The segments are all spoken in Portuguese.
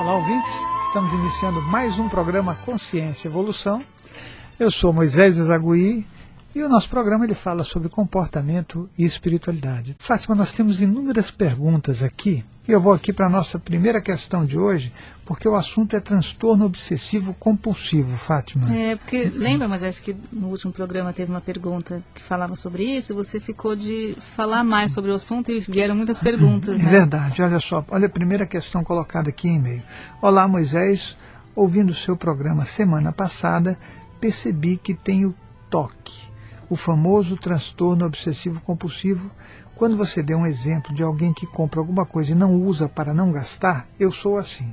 Olá, ouvintes. Estamos iniciando mais um programa Consciência e Evolução. Eu sou Moisés Zagui e o nosso programa ele fala sobre comportamento e espiritualidade. Fátima, nós temos inúmeras perguntas aqui e eu vou aqui para a nossa primeira questão de hoje, porque o assunto é transtorno obsessivo compulsivo, Fátima. É, porque lembra, Moisés, que no último programa teve uma pergunta que falava sobre isso, você ficou de falar mais sobre o assunto e vieram muitas perguntas. É né? verdade, olha só, olha a primeira questão colocada aqui em e-mail. Olá, Moisés, ouvindo o seu programa semana passada, percebi que tenho toque, o famoso transtorno obsessivo compulsivo quando você deu um exemplo de alguém que compra alguma coisa e não usa para não gastar, eu sou assim.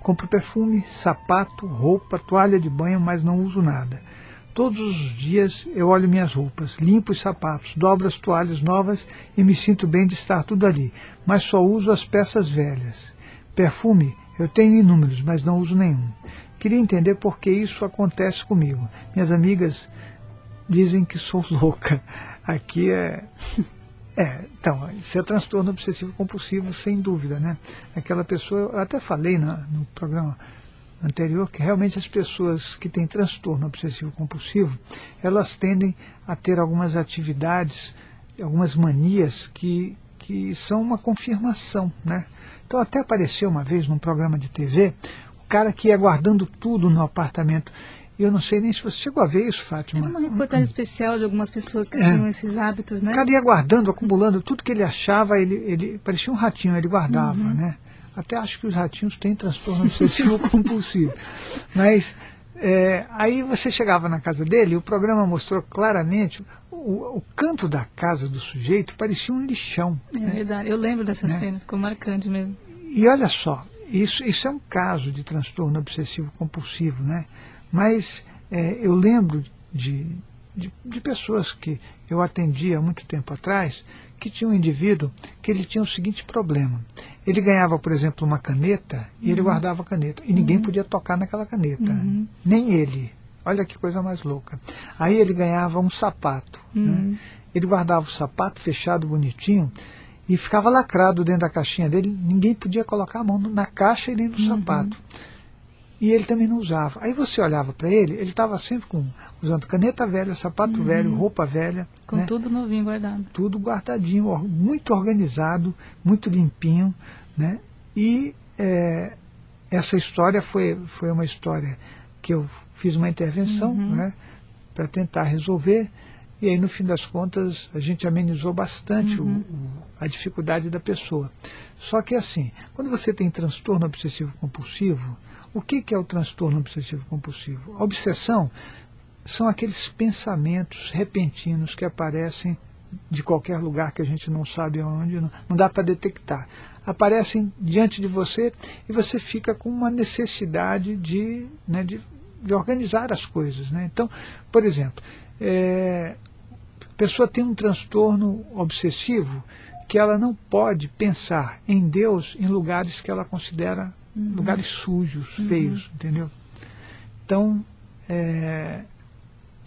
Compro perfume, sapato, roupa, toalha de banho, mas não uso nada. Todos os dias eu olho minhas roupas, limpo os sapatos, dobro as toalhas novas e me sinto bem de estar tudo ali, mas só uso as peças velhas. Perfume eu tenho inúmeros, mas não uso nenhum. Queria entender por que isso acontece comigo. Minhas amigas dizem que sou louca. Aqui é é, então, isso é transtorno obsessivo compulsivo, sem dúvida, né? Aquela pessoa, eu até falei na, no programa anterior que realmente as pessoas que têm transtorno obsessivo compulsivo, elas tendem a ter algumas atividades, algumas manias que, que são uma confirmação, né? Então até apareceu uma vez num programa de TV, o cara que ia guardando tudo no apartamento. Eu não sei nem se você chegou a ver isso, Fátima. Era uma reportagem especial de algumas pessoas que é. tinham esses hábitos, né? O cara ia guardando, acumulando tudo que ele achava, ele, ele parecia um ratinho, ele guardava, uhum. né? Até acho que os ratinhos têm transtorno obsessivo compulsivo. Mas é, aí você chegava na casa dele o programa mostrou claramente o, o, canto da casa do sujeito parecia um lixão. É né? verdade, eu lembro dessa né? cena, ficou marcante mesmo. E olha só, isso, isso é um caso de transtorno obsessivo compulsivo, né? Mas é, eu lembro de, de, de, pessoas que eu atendia há muito tempo atrás que tinha um indivíduo que ele tinha o seguinte problema. Ele ganhava, por exemplo, uma caneta e uhum. ele guardava a caneta. E ninguém uhum. podia tocar naquela caneta. Uhum. Nem ele. Olha que coisa mais louca. Aí ele ganhava um sapato. Né? Uhum. Ele guardava o sapato fechado, bonitinho, e ficava lacrado dentro da caixinha dele. Ninguém podia colocar a mão na caixa e nem no Uhum. sapato e ele também não usava. Aí você olhava para ele, ele estava sempre com, usando caneta velha, sapato uhum. velho, roupa velha. Com né? tudo novinho guardado. Tudo guardadinho, muito organizado, muito limpinho. Né? E é, essa história foi, foi uma história que eu fiz uma intervenção Uhum. né, para tentar resolver. E aí, no fim das contas, a gente amenizou bastante o- Uhum. o- a dificuldade da pessoa. Só que assim, quando você tem transtorno obsessivo compulsivo, o que, que é o transtorno obsessivo compulsivo? A obsessão são aqueles pensamentos repentinos que aparecem de qualquer lugar que a gente não sabe aonde, não, não dá para detectar. Aparecem diante de você e você fica com uma necessidade de, né, de, de organizar as coisas. Né? Então, por exemplo, é, a pessoa tem um transtorno obsessivo que ela não pode pensar em Deus em lugares que ela considera lugares sujos, feios, entendeu? Então, é,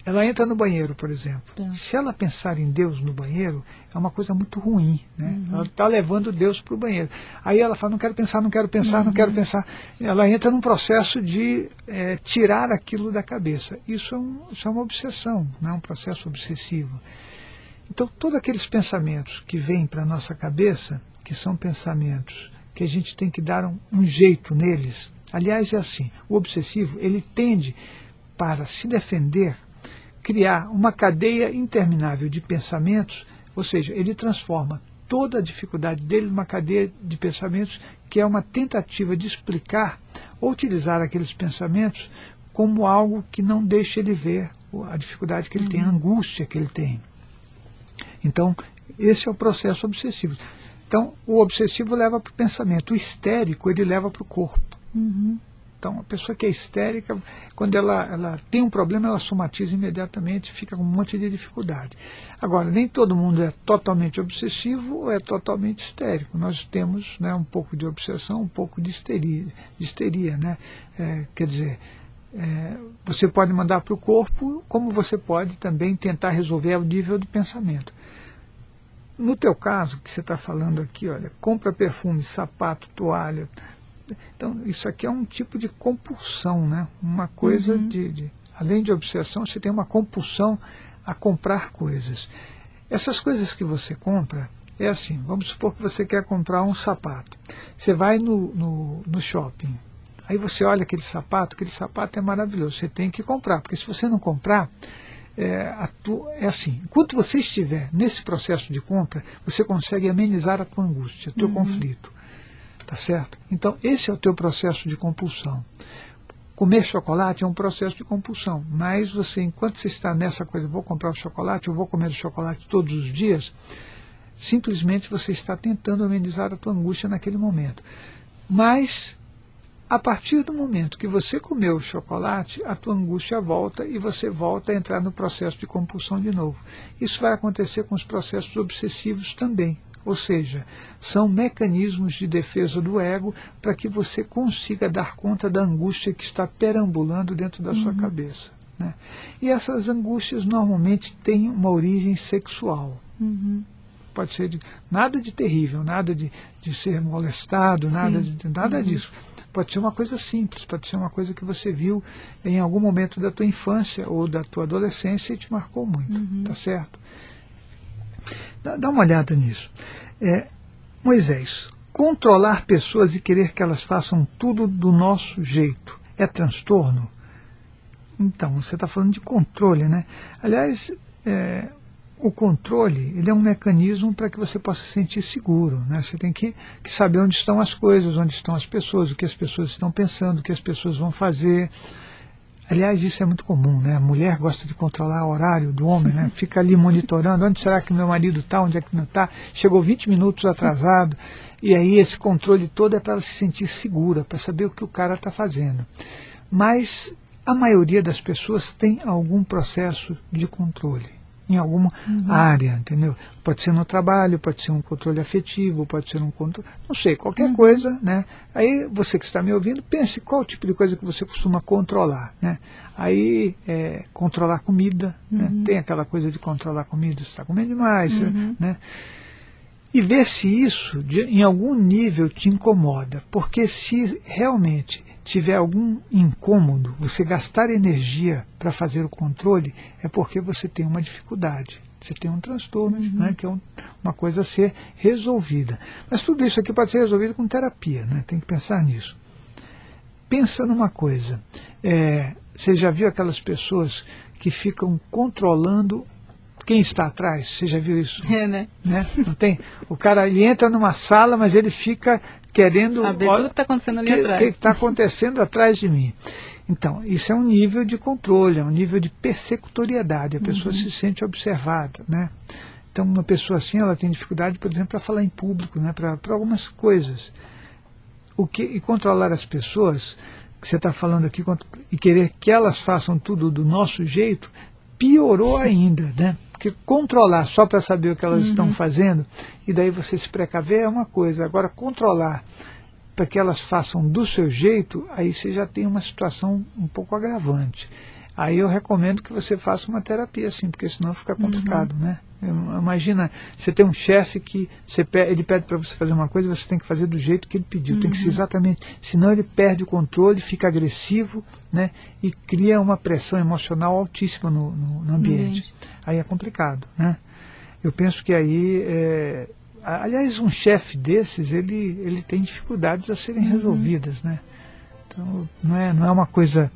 ela entra no banheiro, por exemplo. Tá. Se ela pensar em Deus no banheiro, é uma coisa muito ruim. Né? Ela está levando Deus para o banheiro. Aí ela fala, não quero pensar, não quero pensar, não quero pensar. Ela entra num processo de é, tirar aquilo da cabeça. Isso é, um, isso é uma obsessão, não é um processo obsessivo. Então, todos aqueles pensamentos que vêm para a nossa cabeça, que são pensamentos que a gente tem que dar um, um jeito neles. Aliás, é assim: o obsessivo ele tende, para se defender, criar uma cadeia interminável de pensamentos, ou seja, ele transforma toda a dificuldade dele numa cadeia de pensamentos que é uma tentativa de explicar ou utilizar aqueles pensamentos como algo que não deixa ele ver a dificuldade que ele tem, a angústia que ele tem. Então, esse é o processo obsessivo. Então, o obsessivo leva para o pensamento, o histérico ele leva para o corpo. Uhum. Então, a pessoa que é histérica, quando ela, ela tem um problema, ela somatiza imediatamente, fica com um monte de dificuldade. Agora, nem todo mundo é totalmente obsessivo ou é totalmente histérico. Nós temos né, um pouco de obsessão, um pouco de histeria. De histeria né? É, quer dizer, é, você pode mandar para o corpo, como você pode também tentar resolver ao nível do pensamento. No teu caso, que você está falando aqui, olha, compra perfume, sapato, toalha, Então, isso aqui é um tipo de compulsão, né? Uma coisa uhum. de, de, Além de obsessão, você tem uma compulsão a comprar coisas. Essas coisas que você compra, é assim, vamos supor que você quer comprar um sapato. Você vai no, no, no shopping, aí você olha aquele sapato, aquele sapato é maravilhoso, você tem que comprar, porque se você não comprar, é, é, assim, enquanto você estiver nesse processo de compra, você consegue amenizar a tua angústia, o teu uhum. conflito. Tá certo? Então, esse é o teu processo de compulsão. Comer chocolate é um processo de compulsão, mas você, enquanto você está nessa coisa, vou comprar o chocolate, eu vou comer o chocolate todos os dias, simplesmente você está tentando amenizar a tua angústia naquele momento. Mas a partir do momento que você comeu o chocolate, a tua angústia volta e você volta a entrar no processo de compulsão de novo. Isso vai acontecer com os processos obsessivos também. Ou seja, são mecanismos de defesa do ego para que você consiga dar conta da angústia que está perambulando dentro da uhum. sua cabeça. Né? E essas angústias normalmente têm uma origem sexual. Uhum. Pode ser de, nada de terrível, nada de, de ser molestado, nada, de, nada uhum. disso Pode ser uma coisa simples, pode ser uma coisa que você viu em algum momento da tua infância ou da tua adolescência e te marcou muito, uhum. tá certo? Dá, dá, uma olhada nisso. É, Moisés, controlar pessoas e querer que elas façam tudo do nosso jeito é transtorno? Então, você está falando de controle, né? Aliás, é, o controle ele é um mecanismo para que você possa se sentir seguro. Né? Você tem que, que, saber onde estão as coisas, onde estão as pessoas, o que as pessoas estão pensando, o que as pessoas vão fazer. Aliás, isso é muito comum, né? A mulher gosta de controlar o horário do homem, né? Fica ali monitorando, onde será que meu marido está, onde é que não está, chegou 20 minutos atrasado. E aí esse controle todo é para ela se sentir segura, para saber o que o cara está fazendo. Mas a maioria das pessoas tem algum processo de controle em alguma uhum. área, entendeu? Pode ser no trabalho, pode ser um controle afetivo, pode ser um controle, não sei, qualquer uhum. coisa, né? Aí você que está me ouvindo, pense qual tipo de coisa que você costuma controlar, né? Aí, é, controlar comida, né? uhum. né? Tem aquela coisa de controlar comida, você está comendo demais, uhum. né? E ver se isso, de, em algum nível, te incomoda. Porque se realmente tiver algum incômodo, você gastar energia para fazer o controle, é porque você tem uma dificuldade. Você tem um transtorno, uhum. né, que é um, uma coisa a ser resolvida. Mas tudo isso aqui pode ser resolvido com terapia, né, tem que pensar nisso. Pensa numa coisa, é, você já viu aquelas pessoas que ficam controlando quem está atrás? Você já viu isso? É, né? né? Não tem? O cara ele entra numa sala, mas ele fica querendo saber tudo que está acontecendo ali que, atrás. O que está acontecendo atrás de mim? Então, isso é um nível de controle, é um nível de persecutoriedade. A pessoa uhum. se sente observada, né? Então, uma pessoa assim, ela tem dificuldade, por exemplo, para falar em público, né? Para algumas coisas. O que e controlar as pessoas que você está falando aqui e querer que elas façam tudo do nosso jeito piorou ainda, né? Porque controlar só para saber o que elas uhum. estão fazendo e daí você se precaver é uma coisa. Agora, controlar para que elas façam do seu jeito, aí você já tem uma situação um pouco agravante. Aí eu recomendo que você faça uma terapia, assim, porque senão fica complicado, uhum. né? Imagina, você tem um chefe que você ele pede para você fazer uma coisa, você tem que fazer do jeito que ele pediu, uhum. tem que ser uhum. exatamente, senão ele perde o controle, fica agressivo, né, e cria uma pressão emocional altíssima no, no, no ambiente. Uhum. Aí é complicado, né? Eu penso que aí, é, aliás, um chefe desses, ele, ele tem dificuldades a serem uhum. resolvidas, né? Então, não é, não é uma coisa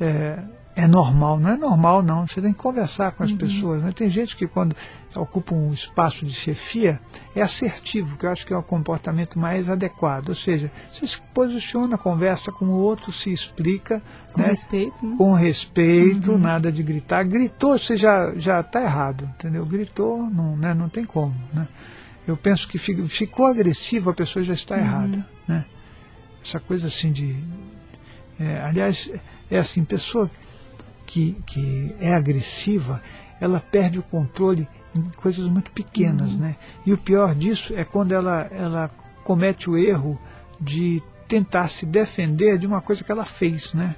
é, é normal. Não é normal, não. Você tem que conversar com as uhum. pessoas. Né? Tem gente que, quando ocupa um espaço de chefia, é assertivo, que eu acho que é o comportamento mais adequado. Ou seja, você se posiciona, conversa com o outro, se explica. Com né? respeito. Né? Com respeito, uhum. nada de gritar. Gritou, você já está errado, entendeu? Gritou, não, né? não tem como. Né? Eu penso que ficou agressivo, a pessoa já está uhum. errada. Né? Essa coisa assim de. É, aliás, é assim, pessoa que, que é agressiva, ela perde o controle em coisas muito pequenas. Uhum. Né? E o pior disso é quando ela, ela comete o erro de tentar se defender de uma coisa que ela fez. Né?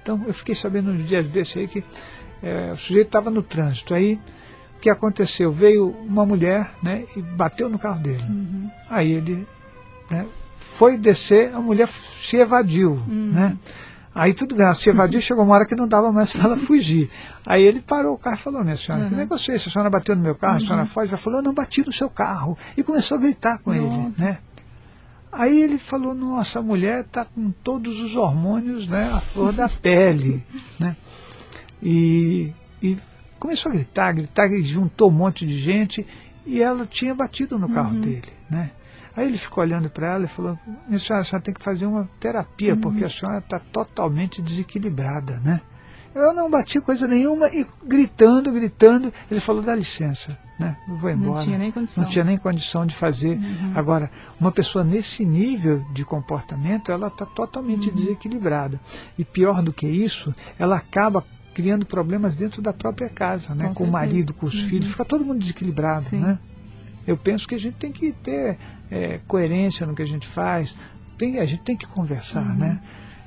Então eu fiquei sabendo nos dias desse aí que é, o sujeito estava no trânsito. Aí o que aconteceu? Veio uma mulher né, e bateu no carro dele. Uhum. Aí ele né, foi descer, a mulher se evadiu, Hum. né? Aí tudo bem, ela se evadiu, chegou uma hora que não dava mais para ela fugir. Aí ele parou o carro e falou, minha senhora, que Uhum. negócio é esse? A senhora bateu no meu carro, a senhora foge? Ela falou, eu não bati no seu carro. E começou a gritar com ele, Nossa. né? Aí ele falou, nossa, a mulher está com todos os hormônios, né, a flor da pele, né? E, e começou a gritar, gritar, e juntou um monte de gente e ela tinha batido no carro dele, né? Aí ele ficou olhando para ela e falou, minha senhora, a senhora tem que fazer uma terapia, porque a senhora está totalmente desequilibrada, né? Eu não bati coisa nenhuma e gritando, gritando, ele falou, dá licença, né? Eu vou embora. tinha nem condição. Não tinha nem condição de fazer. Agora, uma pessoa nesse nível de comportamento, ela está totalmente Uhum. desequilibrada. E pior do que isso, ela acaba criando problemas dentro da própria casa, né? Com com o marido, com os filhos, fica todo mundo desequilibrado, Sim. né? Eu penso que a gente tem que ter é, coerência no que a gente faz, tem, a gente tem que conversar, Uhum. né?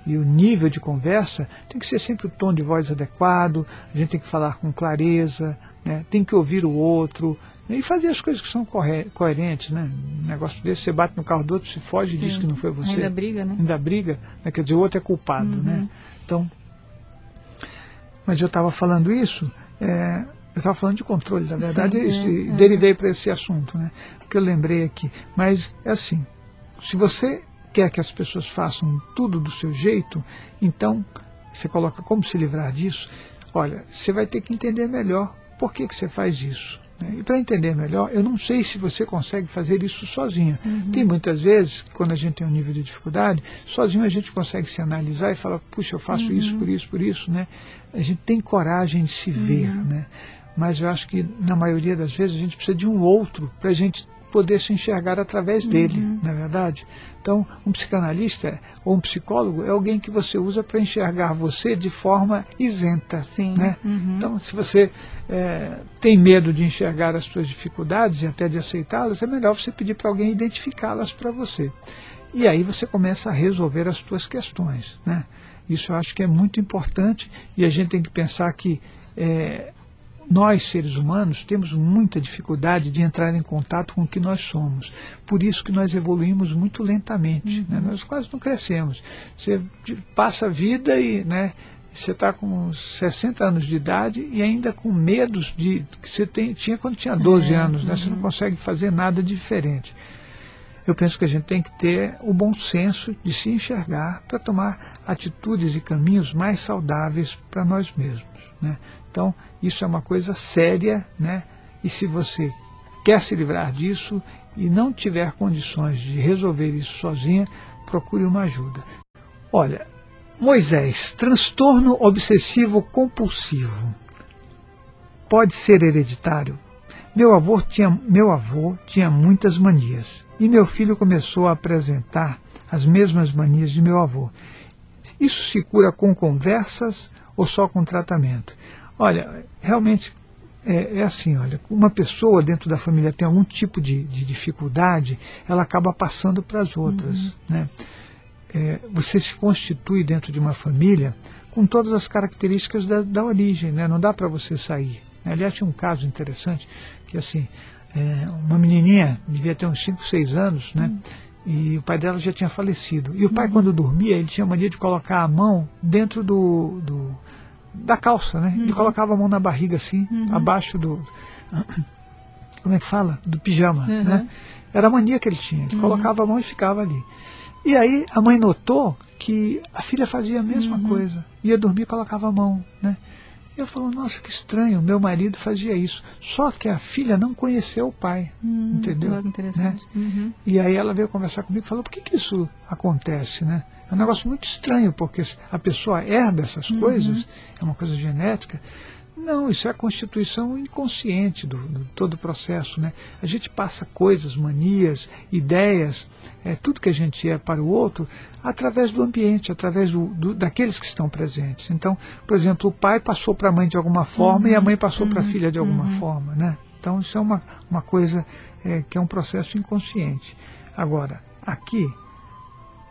E o nível de conversa tem que ser sempre o tom de voz adequado, a gente tem que falar com clareza, né? tem que ouvir o outro né? e fazer as coisas que são coerentes. Né? Um negócio desse, você bate no carro do outro, se foge e diz que não foi você. Ainda briga, né? Ainda briga, né? quer dizer, o outro é culpado. Uhum. Né? Então, mas eu estava falando isso, é, eu estava falando de controle, na verdade, Sim, isso, é, e é. derivei para esse assunto, né? Porque eu lembrei aqui. Mas é assim, se você quer que as pessoas façam tudo do seu jeito, então você coloca como se livrar disso. Olha, você vai ter que entender melhor por que, que você faz isso. né? E para entender melhor, eu não sei se você consegue fazer isso sozinho. Tem muitas vezes, quando a gente tem um nível de dificuldade, sozinho a gente consegue se analisar e falar, puxa, eu faço isso, por isso, por isso, né? A gente tem coragem de se ver, né? Mas eu acho que na maioria das vezes a gente precisa de um outro para a gente poder se enxergar através dele, não é verdade? Então, um psicanalista ou um psicólogo é alguém que você usa para enxergar você de forma isenta. Sim, Né? uhum. Então, se você é, tem medo de enxergar as suas dificuldades e até de aceitá-las, é melhor você pedir para alguém identificá-las para você. E aí você começa a resolver as suas questões. Né? Isso eu acho que é muito importante e a gente tem que pensar que é, nós, seres humanos, temos muita dificuldade de entrar em contato com o que nós somos. Por isso que nós evoluímos muito lentamente. Né? Nós quase não crescemos. Você passa a vida e né, você está com 60 anos de idade e ainda com medos de que você tem, tinha quando tinha 12 É, anos. Né? Você não consegue fazer nada diferente. Eu penso que a gente tem que ter o bom senso de se enxergar para tomar atitudes e caminhos mais saudáveis para nós mesmos. Né? Então, isso é uma coisa séria, né? e se você quer se livrar disso e não tiver condições de resolver isso sozinha, procure uma ajuda. Olha, Moisés, transtorno obsessivo compulsivo pode ser hereditário? Meu avô tinha, meu avô tinha muitas manias e meu filho começou a apresentar as mesmas manias de meu avô. Isso se cura com conversas ou só com tratamento? Olha, realmente é, é assim, olha, uma pessoa dentro da família tem algum tipo de, de dificuldade, ela acaba passando para as outras, né? É, você se constitui dentro de uma família com todas as características da, da origem, né? não dá para você sair. Aliás, tinha um caso interessante, que assim, é, uma menininha, devia ter uns 5, 6 anos, né? e o pai dela já tinha falecido. E o pai, quando dormia, ele tinha mania de colocar a mão dentro do, do da calça, né? Ele colocava a mão na barriga assim, abaixo do... Como é que fala? Do pijama, Uhum. né? Era a mania que ele tinha. Ele colocava a mão e ficava ali. E aí a mãe notou que a filha fazia a mesma coisa. Ia dormir e colocava a mão, né? E eu falou, nossa, que estranho, meu marido fazia isso. Só que a filha não conheceu o pai, Hum, entendeu? Né? Uhum. E aí ela veio conversar comigo e falou, por que, que isso acontece, né? É um negócio muito estranho, porque a pessoa herda essas coisas, é uma coisa genética. Não, isso é a constituição inconsciente do, do todo o processo, né? A gente passa coisas, manias, ideias, é, tudo que a gente é para o outro, através do ambiente, através do, do- daqueles que estão presentes. Então, por exemplo, o pai passou para a mãe de alguma forma e a mãe passou para a filha de alguma forma, né? Então, isso é uma, uma coisa é, que é um processo inconsciente. Agora, aqui,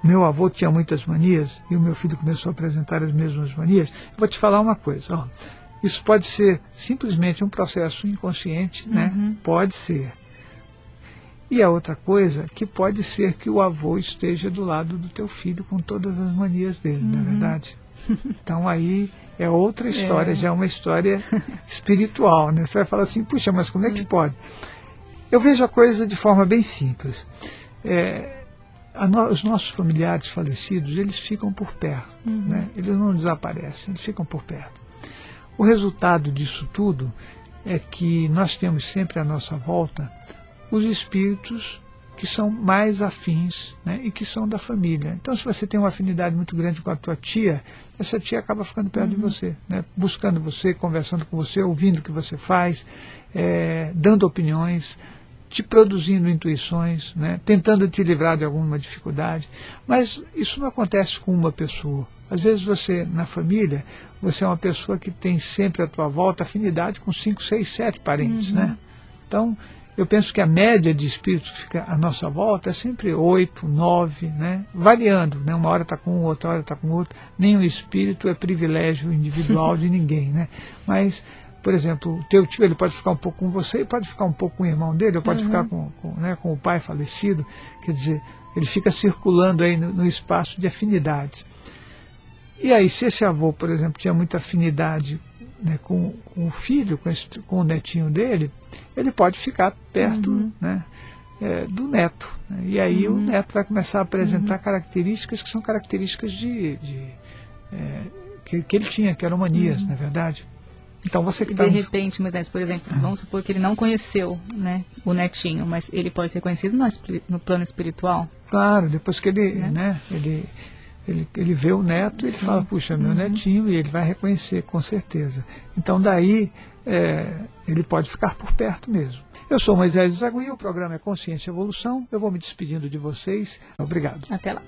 meu avô tinha muitas manias e o meu filho começou a apresentar as mesmas manias. Eu vou te falar uma coisa, ó. Isso pode ser simplesmente um processo inconsciente, né? Pode ser. E a outra coisa, que pode ser que o avô esteja do lado do teu filho com todas as manias dele, uhum. não é uhum. verdade? Então aí é outra história, é. já é uma história espiritual, né? Você vai falar assim, puxa, mas como é que pode? Eu vejo a coisa de forma bem simples. É, no, os nossos familiares falecidos, eles ficam por perto, uhum. né? eles não desaparecem, eles ficam por perto. O resultado disso tudo é que nós temos sempre à nossa volta os espíritos que são mais afins né, e que são da família. Então, se você tem uma afinidade muito grande com a tua tia, essa tia acaba ficando perto uhum. de você, né, buscando você, conversando com você, ouvindo o que você faz, é, dando opiniões, te produzindo intuições, né, tentando te livrar de alguma dificuldade. Mas isso não acontece com uma pessoa. Às vezes você, na família, você é uma pessoa que tem sempre à tua volta afinidade com cinco, seis, sete parentes, uhum. né? Então, eu penso que a média de espíritos que fica à nossa volta é sempre oito, nove, né? variando. Né? Uma hora está com um, outra hora está com outro. Nenhum espírito é privilégio individual de ninguém. Né? Mas, por exemplo, o teu tio ele pode ficar um pouco com você e pode ficar um pouco com o irmão dele, ou pode uhum. ficar com, com, né, com o pai falecido. Quer dizer, ele fica circulando aí no, no espaço de afinidades. E aí, se esse avô, por exemplo, tinha muita afinidade né, com, com, o filho, com, esse, com, o netinho dele, ele pode ficar perto uhum. né, é, do neto. Né, e aí uhum. o neto vai começar a apresentar uhum. características que são características de, de é, que, que, ele tinha, que eram manias, uhum. na é verdade. Então você que tá De repente, Moisés, por exemplo, vamos supor que ele não conheceu né, o netinho, mas ele pode ser conhecido no, no plano espiritual. Claro, depois que ele, né? né ele ele, ele vê o neto e ele fala, puxa, meu uhum. netinho, e ele vai reconhecer com certeza. Então daí é, ele pode ficar por perto mesmo. Eu sou Moisés Zagui, o programa é Consciência e Evolução. Eu vou me despedindo de vocês. Obrigado. Até lá.